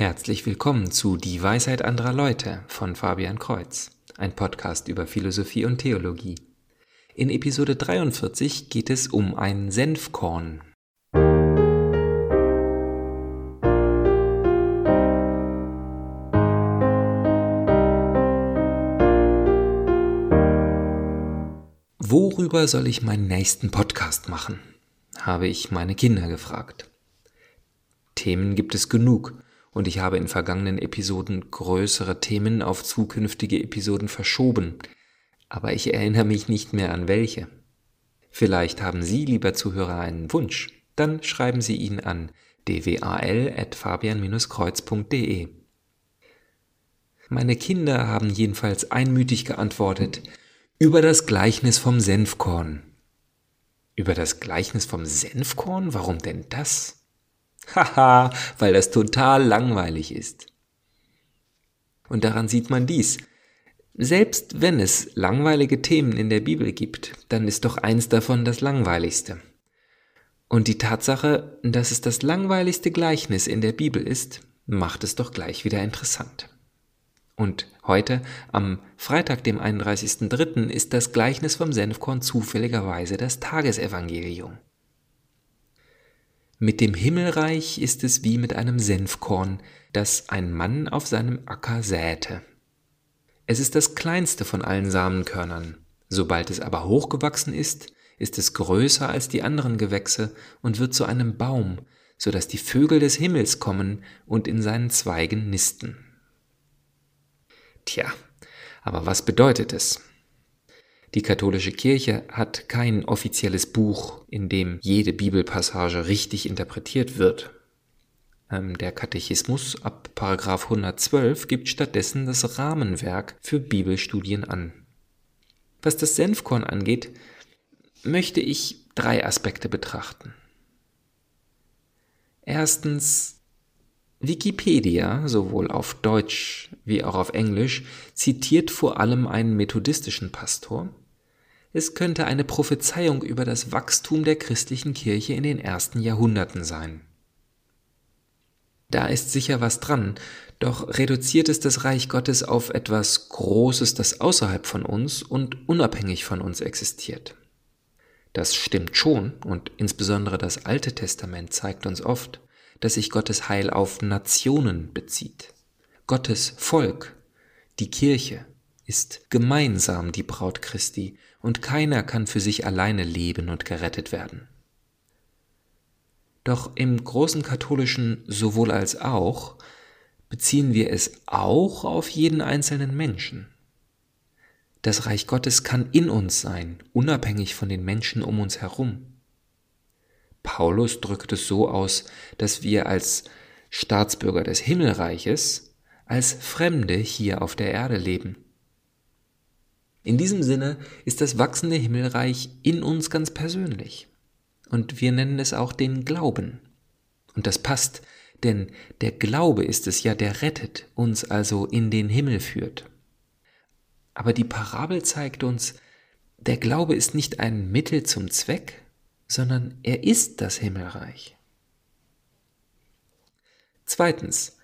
Herzlich willkommen zu Die Weisheit anderer Leute von Fabian Kreuz, ein Podcast über Philosophie und Theologie. In Episode 43 geht es um ein Senfkorn. Worüber soll ich meinen nächsten Podcast machen? habe ich meine Kinder gefragt. Themen gibt es genug und ich habe in vergangenen Episoden größere Themen auf zukünftige Episoden verschoben, aber ich erinnere mich nicht mehr an welche. Vielleicht haben Sie, lieber Zuhörer, einen Wunsch, dann schreiben Sie ihn an dwal.fabian-kreuz.de. Meine Kinder haben jedenfalls einmütig geantwortet, über das Gleichnis vom Senfkorn. Über das Gleichnis vom Senfkorn? Warum denn das? Haha, weil das total langweilig ist. Und daran sieht man dies. Selbst wenn es langweilige Themen in der Bibel gibt, dann ist doch eins davon das langweiligste. Und die Tatsache, dass es das langweiligste Gleichnis in der Bibel ist, macht es doch gleich wieder interessant. Und heute, am Freitag, dem 31.03., ist das Gleichnis vom Senfkorn zufälligerweise das Tagesevangelium. Mit dem Himmelreich ist es wie mit einem Senfkorn, das ein Mann auf seinem Acker säte. Es ist das kleinste von allen Samenkörnern. Sobald es aber hochgewachsen ist, ist es größer als die anderen Gewächse und wird zu einem Baum, so dass die Vögel des Himmels kommen und in seinen Zweigen nisten. Tja, aber was bedeutet es? Die katholische Kirche hat kein offizielles Buch, in dem jede Bibelpassage richtig interpretiert wird. Ähm, der Katechismus ab 112 gibt stattdessen das Rahmenwerk für Bibelstudien an. Was das Senfkorn angeht, möchte ich drei Aspekte betrachten. Erstens, Wikipedia, sowohl auf Deutsch wie auch auf Englisch, zitiert vor allem einen methodistischen Pastor, es könnte eine Prophezeiung über das Wachstum der christlichen Kirche in den ersten Jahrhunderten sein. Da ist sicher was dran, doch reduziert es das Reich Gottes auf etwas Großes, das außerhalb von uns und unabhängig von uns existiert. Das stimmt schon, und insbesondere das Alte Testament zeigt uns oft, dass sich Gottes Heil auf Nationen bezieht. Gottes Volk, die Kirche, ist gemeinsam die Braut Christi, und keiner kann für sich alleine leben und gerettet werden. Doch im großen katholischen sowohl als auch beziehen wir es auch auf jeden einzelnen Menschen. Das Reich Gottes kann in uns sein, unabhängig von den Menschen um uns herum. Paulus drückt es so aus, dass wir als Staatsbürger des Himmelreiches als Fremde hier auf der Erde leben. In diesem Sinne ist das wachsende Himmelreich in uns ganz persönlich. Und wir nennen es auch den Glauben. Und das passt, denn der Glaube ist es ja, der rettet, uns also in den Himmel führt. Aber die Parabel zeigt uns, der Glaube ist nicht ein Mittel zum Zweck, sondern er ist das Himmelreich. Zweitens,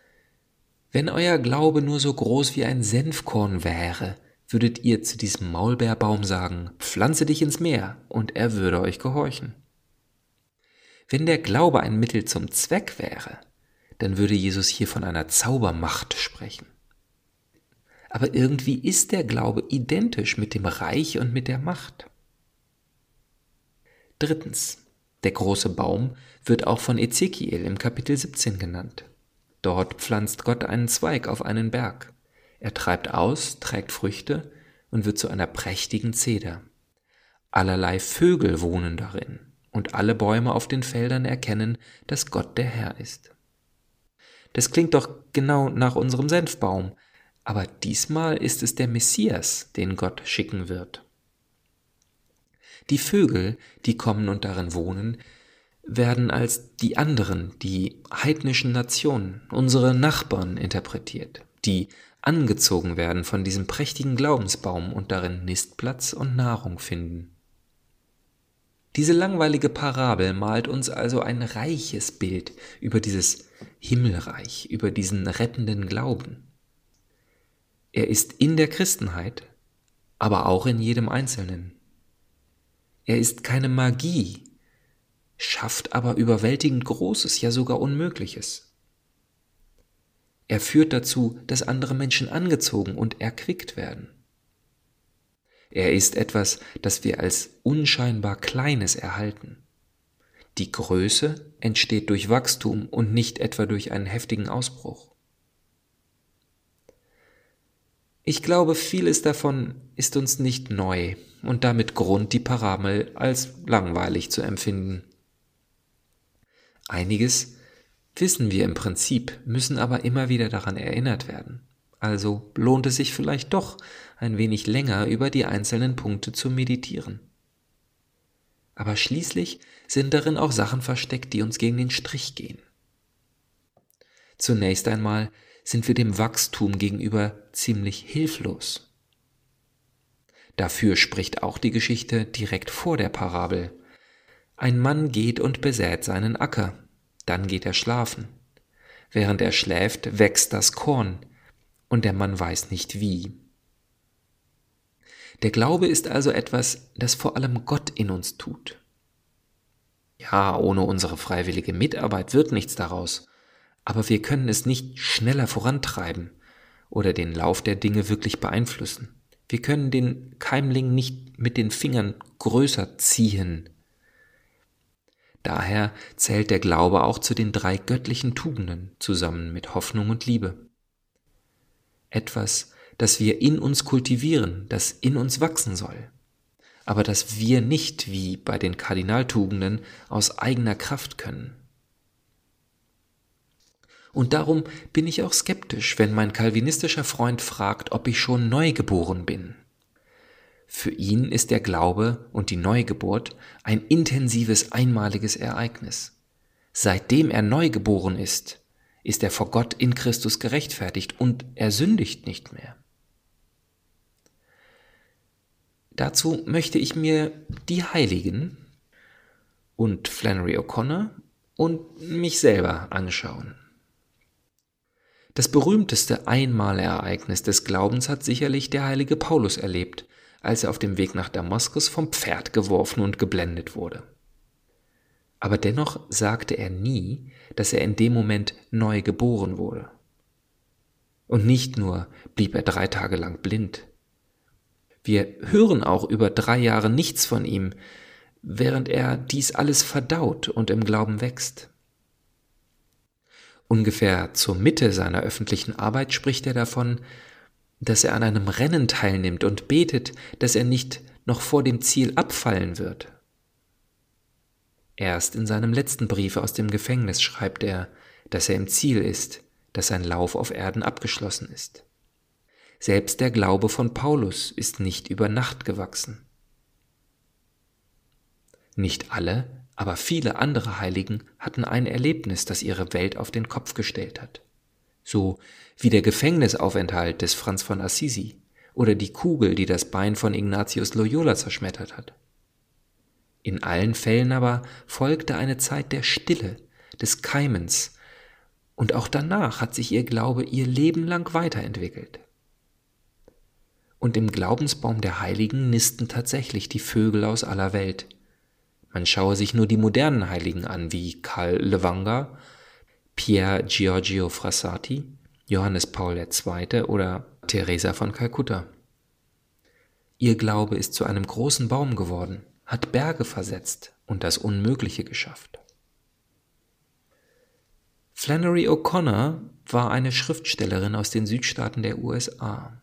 wenn euer Glaube nur so groß wie ein Senfkorn wäre, würdet ihr zu diesem Maulbeerbaum sagen, pflanze dich ins Meer, und er würde euch gehorchen. Wenn der Glaube ein Mittel zum Zweck wäre, dann würde Jesus hier von einer Zaubermacht sprechen. Aber irgendwie ist der Glaube identisch mit dem Reich und mit der Macht. Drittens, der große Baum wird auch von Ezekiel im Kapitel 17 genannt. Dort pflanzt Gott einen Zweig auf einen Berg. Er treibt aus, trägt Früchte und wird zu einer prächtigen Zeder. Allerlei Vögel wohnen darin, und alle Bäume auf den Feldern erkennen, dass Gott der Herr ist. Das klingt doch genau nach unserem Senfbaum, aber diesmal ist es der Messias, den Gott schicken wird. Die Vögel, die kommen und darin wohnen, werden als die anderen, die heidnischen Nationen, unsere Nachbarn interpretiert, die angezogen werden von diesem prächtigen Glaubensbaum und darin Nistplatz und Nahrung finden. Diese langweilige Parabel malt uns also ein reiches Bild über dieses Himmelreich, über diesen rettenden Glauben. Er ist in der Christenheit, aber auch in jedem Einzelnen. Er ist keine Magie, schafft aber überwältigend Großes, ja sogar Unmögliches. Er führt dazu, dass andere Menschen angezogen und erquickt werden. Er ist etwas, das wir als unscheinbar Kleines erhalten. Die Größe entsteht durch Wachstum und nicht etwa durch einen heftigen Ausbruch. Ich glaube, vieles davon ist uns nicht neu und damit Grund, die Parabel als langweilig zu empfinden. Einiges wissen wir im Prinzip, müssen aber immer wieder daran erinnert werden. Also lohnt es sich vielleicht doch, ein wenig länger über die einzelnen Punkte zu meditieren. Aber schließlich sind darin auch Sachen versteckt, die uns gegen den Strich gehen. Zunächst einmal sind wir dem Wachstum gegenüber ziemlich hilflos. Dafür spricht auch die Geschichte direkt vor der Parabel. Ein Mann geht und besät seinen Acker, dann geht er schlafen. Während er schläft, wächst das Korn, und der Mann weiß nicht wie. Der Glaube ist also etwas, das vor allem Gott in uns tut. Ja, ohne unsere freiwillige Mitarbeit wird nichts daraus, aber wir können es nicht schneller vorantreiben oder den Lauf der Dinge wirklich beeinflussen. Wir können den Keimling nicht mit den Fingern größer ziehen. Daher zählt der Glaube auch zu den drei göttlichen Tugenden zusammen mit Hoffnung und Liebe. Etwas, das wir in uns kultivieren, das in uns wachsen soll, aber das wir nicht wie bei den Kardinaltugenden aus eigener Kraft können. Und darum bin ich auch skeptisch, wenn mein kalvinistischer Freund fragt, ob ich schon neugeboren bin. Für ihn ist der Glaube und die Neugeburt ein intensives, einmaliges Ereignis. Seitdem er neugeboren ist, ist er vor Gott in Christus gerechtfertigt und er sündigt nicht mehr. Dazu möchte ich mir die Heiligen und Flannery O'Connor und mich selber anschauen. Das berühmteste Einmalereignis des Glaubens hat sicherlich der heilige Paulus erlebt, als er auf dem Weg nach Damaskus vom Pferd geworfen und geblendet wurde. Aber dennoch sagte er nie, dass er in dem Moment neu geboren wurde. Und nicht nur blieb er drei Tage lang blind, wir hören auch über drei Jahre nichts von ihm, während er dies alles verdaut und im Glauben wächst. Ungefähr zur Mitte seiner öffentlichen Arbeit spricht er davon, dass er an einem Rennen teilnimmt und betet, dass er nicht noch vor dem Ziel abfallen wird. Erst in seinem letzten Brief aus dem Gefängnis schreibt er, dass er im Ziel ist, dass sein Lauf auf Erden abgeschlossen ist. Selbst der Glaube von Paulus ist nicht über Nacht gewachsen. Nicht alle, aber viele andere Heiligen hatten ein Erlebnis, das ihre Welt auf den Kopf gestellt hat. So wie der Gefängnisaufenthalt des Franz von Assisi oder die Kugel, die das Bein von Ignatius Loyola zerschmettert hat. In allen Fällen aber folgte eine Zeit der Stille, des Keimens, und auch danach hat sich ihr Glaube ihr Leben lang weiterentwickelt und im Glaubensbaum der Heiligen nisten tatsächlich die Vögel aus aller Welt. Man schaue sich nur die modernen Heiligen an, wie Karl Levanga, Pier Giorgio Frassati, Johannes Paul II. oder Teresa von Kalkutta. Ihr Glaube ist zu einem großen Baum geworden, hat Berge versetzt und das Unmögliche geschafft. Flannery O'Connor war eine Schriftstellerin aus den Südstaaten der USA.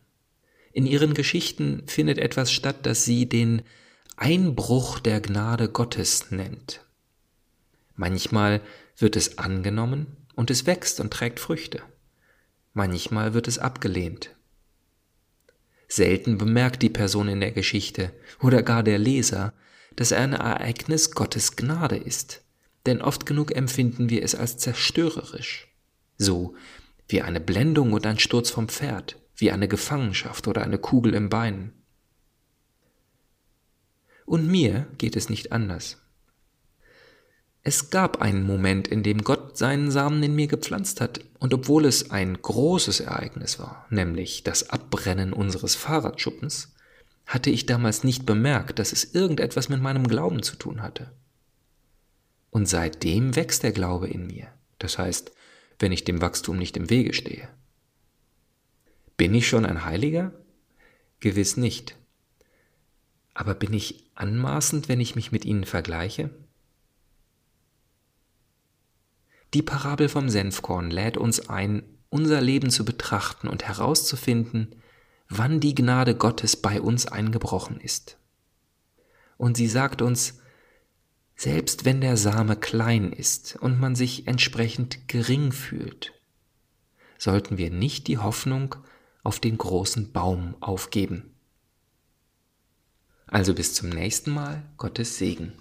In ihren Geschichten findet etwas statt, das sie den Einbruch der Gnade Gottes nennt. Manchmal wird es angenommen und es wächst und trägt Früchte. Manchmal wird es abgelehnt. Selten bemerkt die Person in der Geschichte oder gar der Leser, dass ein Ereignis Gottes Gnade ist, denn oft genug empfinden wir es als zerstörerisch, so wie eine Blendung und ein Sturz vom Pferd, wie eine Gefangenschaft oder eine Kugel im Bein. Und mir geht es nicht anders. Es gab einen Moment, in dem Gott seinen Samen in mir gepflanzt hat, und obwohl es ein großes Ereignis war, nämlich das Abbrennen unseres Fahrradschuppens, hatte ich damals nicht bemerkt, dass es irgendetwas mit meinem Glauben zu tun hatte. Und seitdem wächst der Glaube in mir, das heißt, wenn ich dem Wachstum nicht im Wege stehe. Bin ich schon ein Heiliger? Gewiss nicht. Aber bin ich anmaßend, wenn ich mich mit ihnen vergleiche? Die Parabel vom Senfkorn lädt uns ein, unser Leben zu betrachten und herauszufinden, wann die Gnade Gottes bei uns eingebrochen ist. Und sie sagt uns, selbst wenn der Same klein ist und man sich entsprechend gering fühlt, sollten wir nicht die Hoffnung auf den großen Baum aufgeben. Also bis zum nächsten Mal, Gottes Segen.